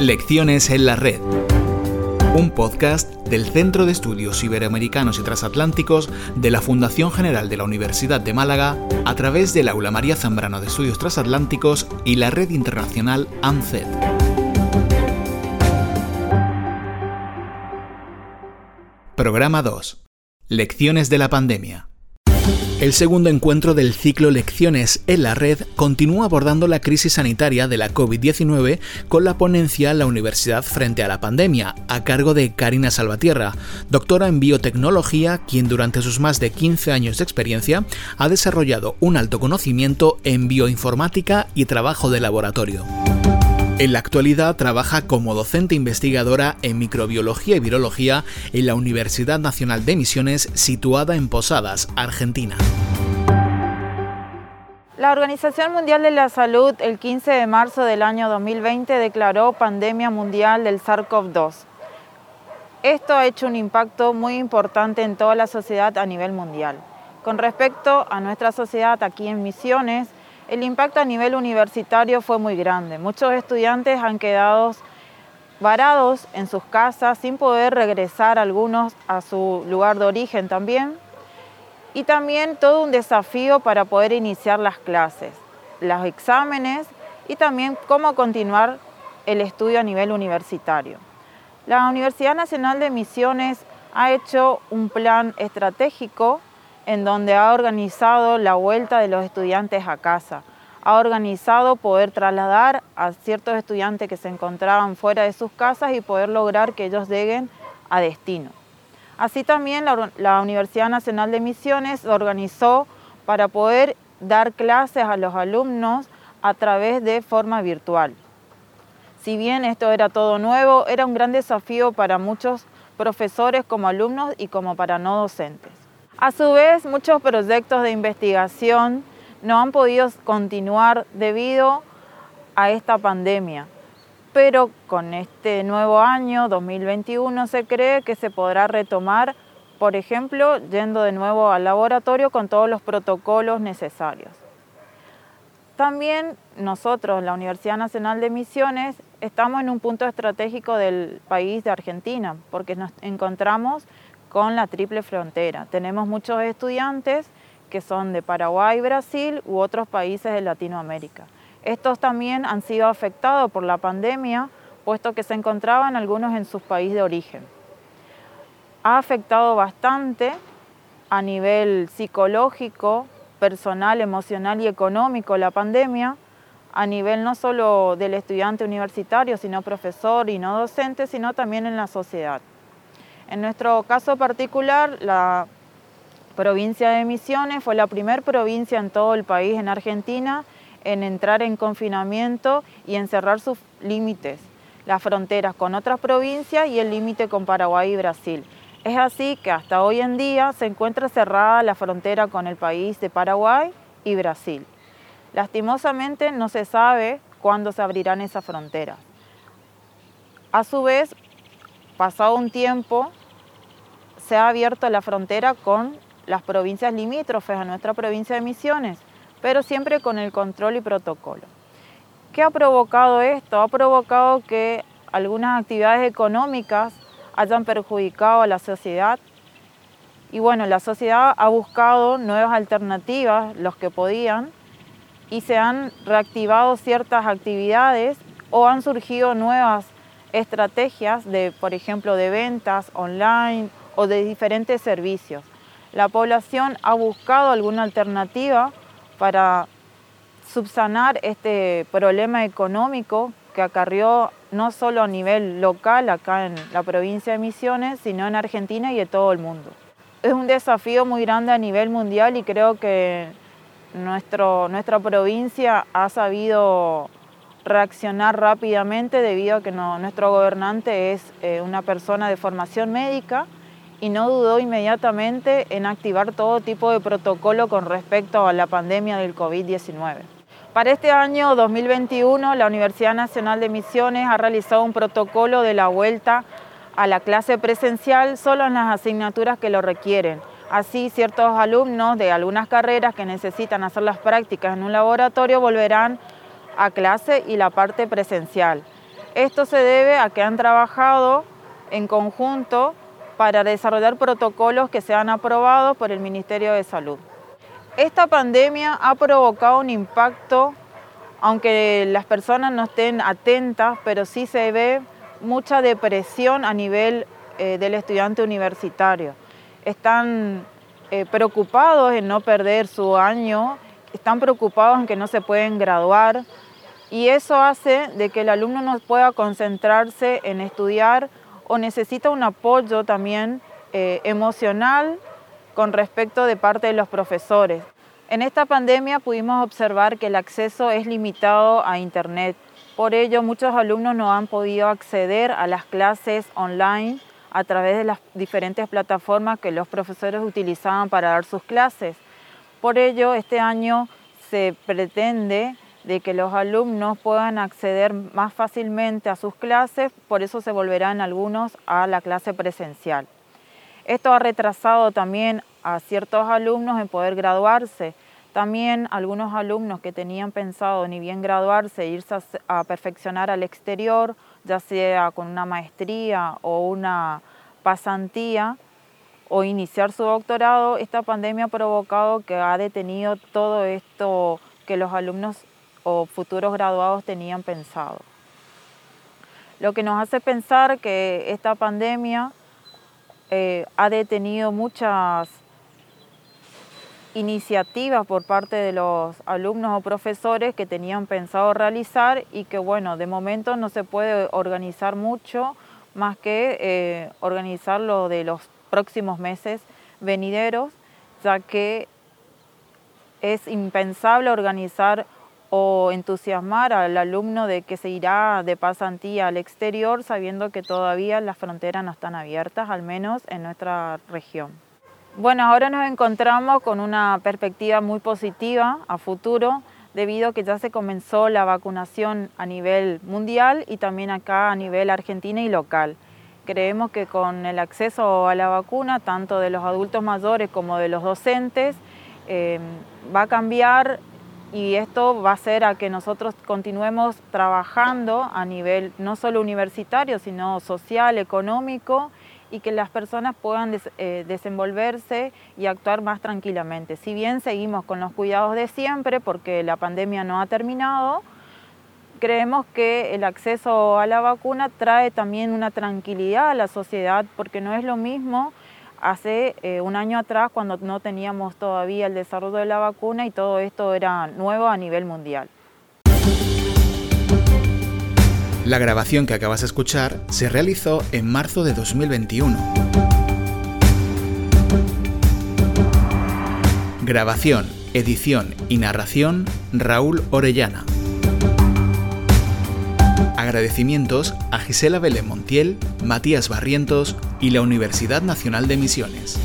Lecciones en la Red. Un podcast del Centro de Estudios Iberoamericanos y Transatlánticos de la Fundación General de la Universidad de Málaga a través del Aula María Zambrano de Estudios Transatlánticos y la red internacional ANCED. Programa 2. Lecciones de la pandemia. El segundo encuentro del ciclo Lecciones en la Red continúa abordando la crisis sanitaria de la COVID-19 con la ponencia La Universidad frente a la pandemia, a cargo de Karina Salvatierra, doctora en biotecnología, quien durante sus más de 15 años de experiencia ha desarrollado un alto conocimiento en bioinformática y trabajo de laboratorio. En la actualidad trabaja como docente investigadora en microbiología y virología en la Universidad Nacional de Misiones situada en Posadas, Argentina. La Organización Mundial de la Salud el 15 de marzo del año 2020 declaró pandemia mundial del SARS-CoV-2. Esto ha hecho un impacto muy importante en toda la sociedad a nivel mundial. Con respecto a nuestra sociedad aquí en Misiones, el impacto a nivel universitario fue muy grande. Muchos estudiantes han quedado varados en sus casas sin poder regresar algunos a su lugar de origen también. Y también todo un desafío para poder iniciar las clases, los exámenes y también cómo continuar el estudio a nivel universitario. La Universidad Nacional de Misiones ha hecho un plan estratégico en donde ha organizado la vuelta de los estudiantes a casa. Ha organizado poder trasladar a ciertos estudiantes que se encontraban fuera de sus casas y poder lograr que ellos lleguen a destino. Así también la, Universidad Nacional de Misiones organizó para poder dar clases a los alumnos a través de forma virtual. Si bien esto era todo nuevo, era un gran desafío para muchos profesores como alumnos y como para no docentes. A su vez, muchos proyectos de investigación no han podido continuar debido a esta pandemia. Pero con este nuevo año, 2021, se cree que se podrá retomar, por ejemplo, yendo de nuevo al laboratorio con todos los protocolos necesarios. También nosotros, la Universidad Nacional de Misiones, estamos en un punto estratégico del país de Argentina, porque nos encontramos con la triple frontera. Tenemos muchos estudiantes que son de Paraguay, Brasil u otros países de Latinoamérica. Estos también han sido afectados por la pandemia, puesto que se encontraban algunos en sus países de origen. Ha afectado bastante a nivel psicológico, personal, emocional y económico la pandemia, a nivel no solo del estudiante universitario, sino profesor y no docente, sino también en la sociedad. En nuestro caso particular, la provincia de Misiones fue la primera provincia en todo el país, en Argentina, en entrar en confinamiento y en cerrar sus límites, las fronteras con otras provincias y el límite con Paraguay y Brasil. Es así que hasta hoy en día se encuentra cerrada la frontera con el país de Paraguay y Brasil. Lastimosamente no se sabe cuándo se abrirán esas fronteras. A su vez, pasado un tiempo, se ha abierto la frontera con las provincias limítrofes a nuestra provincia de Misiones, pero siempre con el control y protocolo. ¿Qué ha provocado esto? Ha provocado que algunas actividades económicas hayan perjudicado a la sociedad y bueno, la sociedad ha buscado nuevas alternativas, los que podían, y se han reactivado ciertas actividades o han surgido nuevas estrategias de, por ejemplo, de ventas online o de diferentes servicios. La población ha buscado alguna alternativa para subsanar este problema económico que acarrió no solo a nivel local acá en la provincia de Misiones, sino en Argentina y en todo el mundo. Es un desafío muy grande a nivel mundial y creo que nuestro, nuestra provincia ha sabido reaccionar rápidamente debido a que nuestro gobernante es eh, una persona de formación médica y no dudó inmediatamente en activar todo tipo de protocolo con respecto a la pandemia del COVID-19. Para este año 2021, la Universidad Nacional de Misiones ha realizado un protocolo de la vuelta a la clase presencial solo en las asignaturas que lo requieren. Así, ciertos alumnos de algunas carreras que necesitan hacer las prácticas en un laboratorio volverán a clase y la parte presencial. Esto se debe a que han trabajado en conjunto para desarrollar protocolos que sean aprobados por el Ministerio de Salud. Esta pandemia ha provocado un impacto, aunque las personas no estén atentas, pero sí se ve mucha depresión a nivel eh, del estudiante universitario. Están eh, preocupados en no perder su año, están preocupados en que no se pueden graduar y eso hace de que el alumno no pueda concentrarse en estudiar o necesita un apoyo también eh, emocional con respecto de parte de los profesores. En esta pandemia pudimos observar que el acceso es limitado a Internet. Por ello, muchos alumnos no han podido acceder a las clases online a través de las diferentes plataformas que los profesores utilizaban para dar sus clases. Por ello, este año se pretende de que los alumnos puedan acceder más fácilmente a sus clases, por eso se volverán algunos a la clase presencial. Esto ha retrasado también a ciertos alumnos en poder graduarse. También algunos alumnos que tenían pensado ni bien graduarse, irse a, perfeccionar al exterior, ya sea con una maestría o una pasantía, o iniciar su doctorado, esta pandemia ha provocado que ha detenido todo esto que los alumnos futuros graduados tenían pensado. Lo que nos hace pensar que esta pandemia eh, ha detenido muchas iniciativas por parte de los alumnos o profesores que tenían pensado realizar y que bueno, de momento no se puede organizar mucho más que eh, organizar lo de los próximos meses venideros, ya que es impensable organizar o entusiasmar al alumno de que se irá de pasantía al exterior sabiendo que todavía las fronteras no están abiertas, al menos en nuestra región. Bueno, ahora nos encontramos con una perspectiva muy positiva a futuro debido a que ya se comenzó la vacunación a nivel mundial y también acá a nivel argentina y local. Creemos que con el acceso a la vacuna, tanto de los adultos mayores como de los docentes, eh, va a cambiar y esto va a hacer a que nosotros continuemos trabajando a nivel no solo universitario, sino social, económico y que las personas puedan eh, desenvolverse y actuar más tranquilamente. Si bien seguimos con los cuidados de siempre porque la pandemia no ha terminado, creemos que el acceso a la vacuna trae también una tranquilidad a la sociedad porque no es lo mismo hace eh, un año atrás cuando no teníamos todavía el desarrollo de la vacuna y todo esto era nuevo a nivel mundial. La grabación que acabas de escuchar se realizó en marzo de 2021. Grabación, edición y narración Raúl Orellana. Agradecimientos a Gisela Belén Montiel, Matías Barrientos y la Universidad Nacional de Misiones.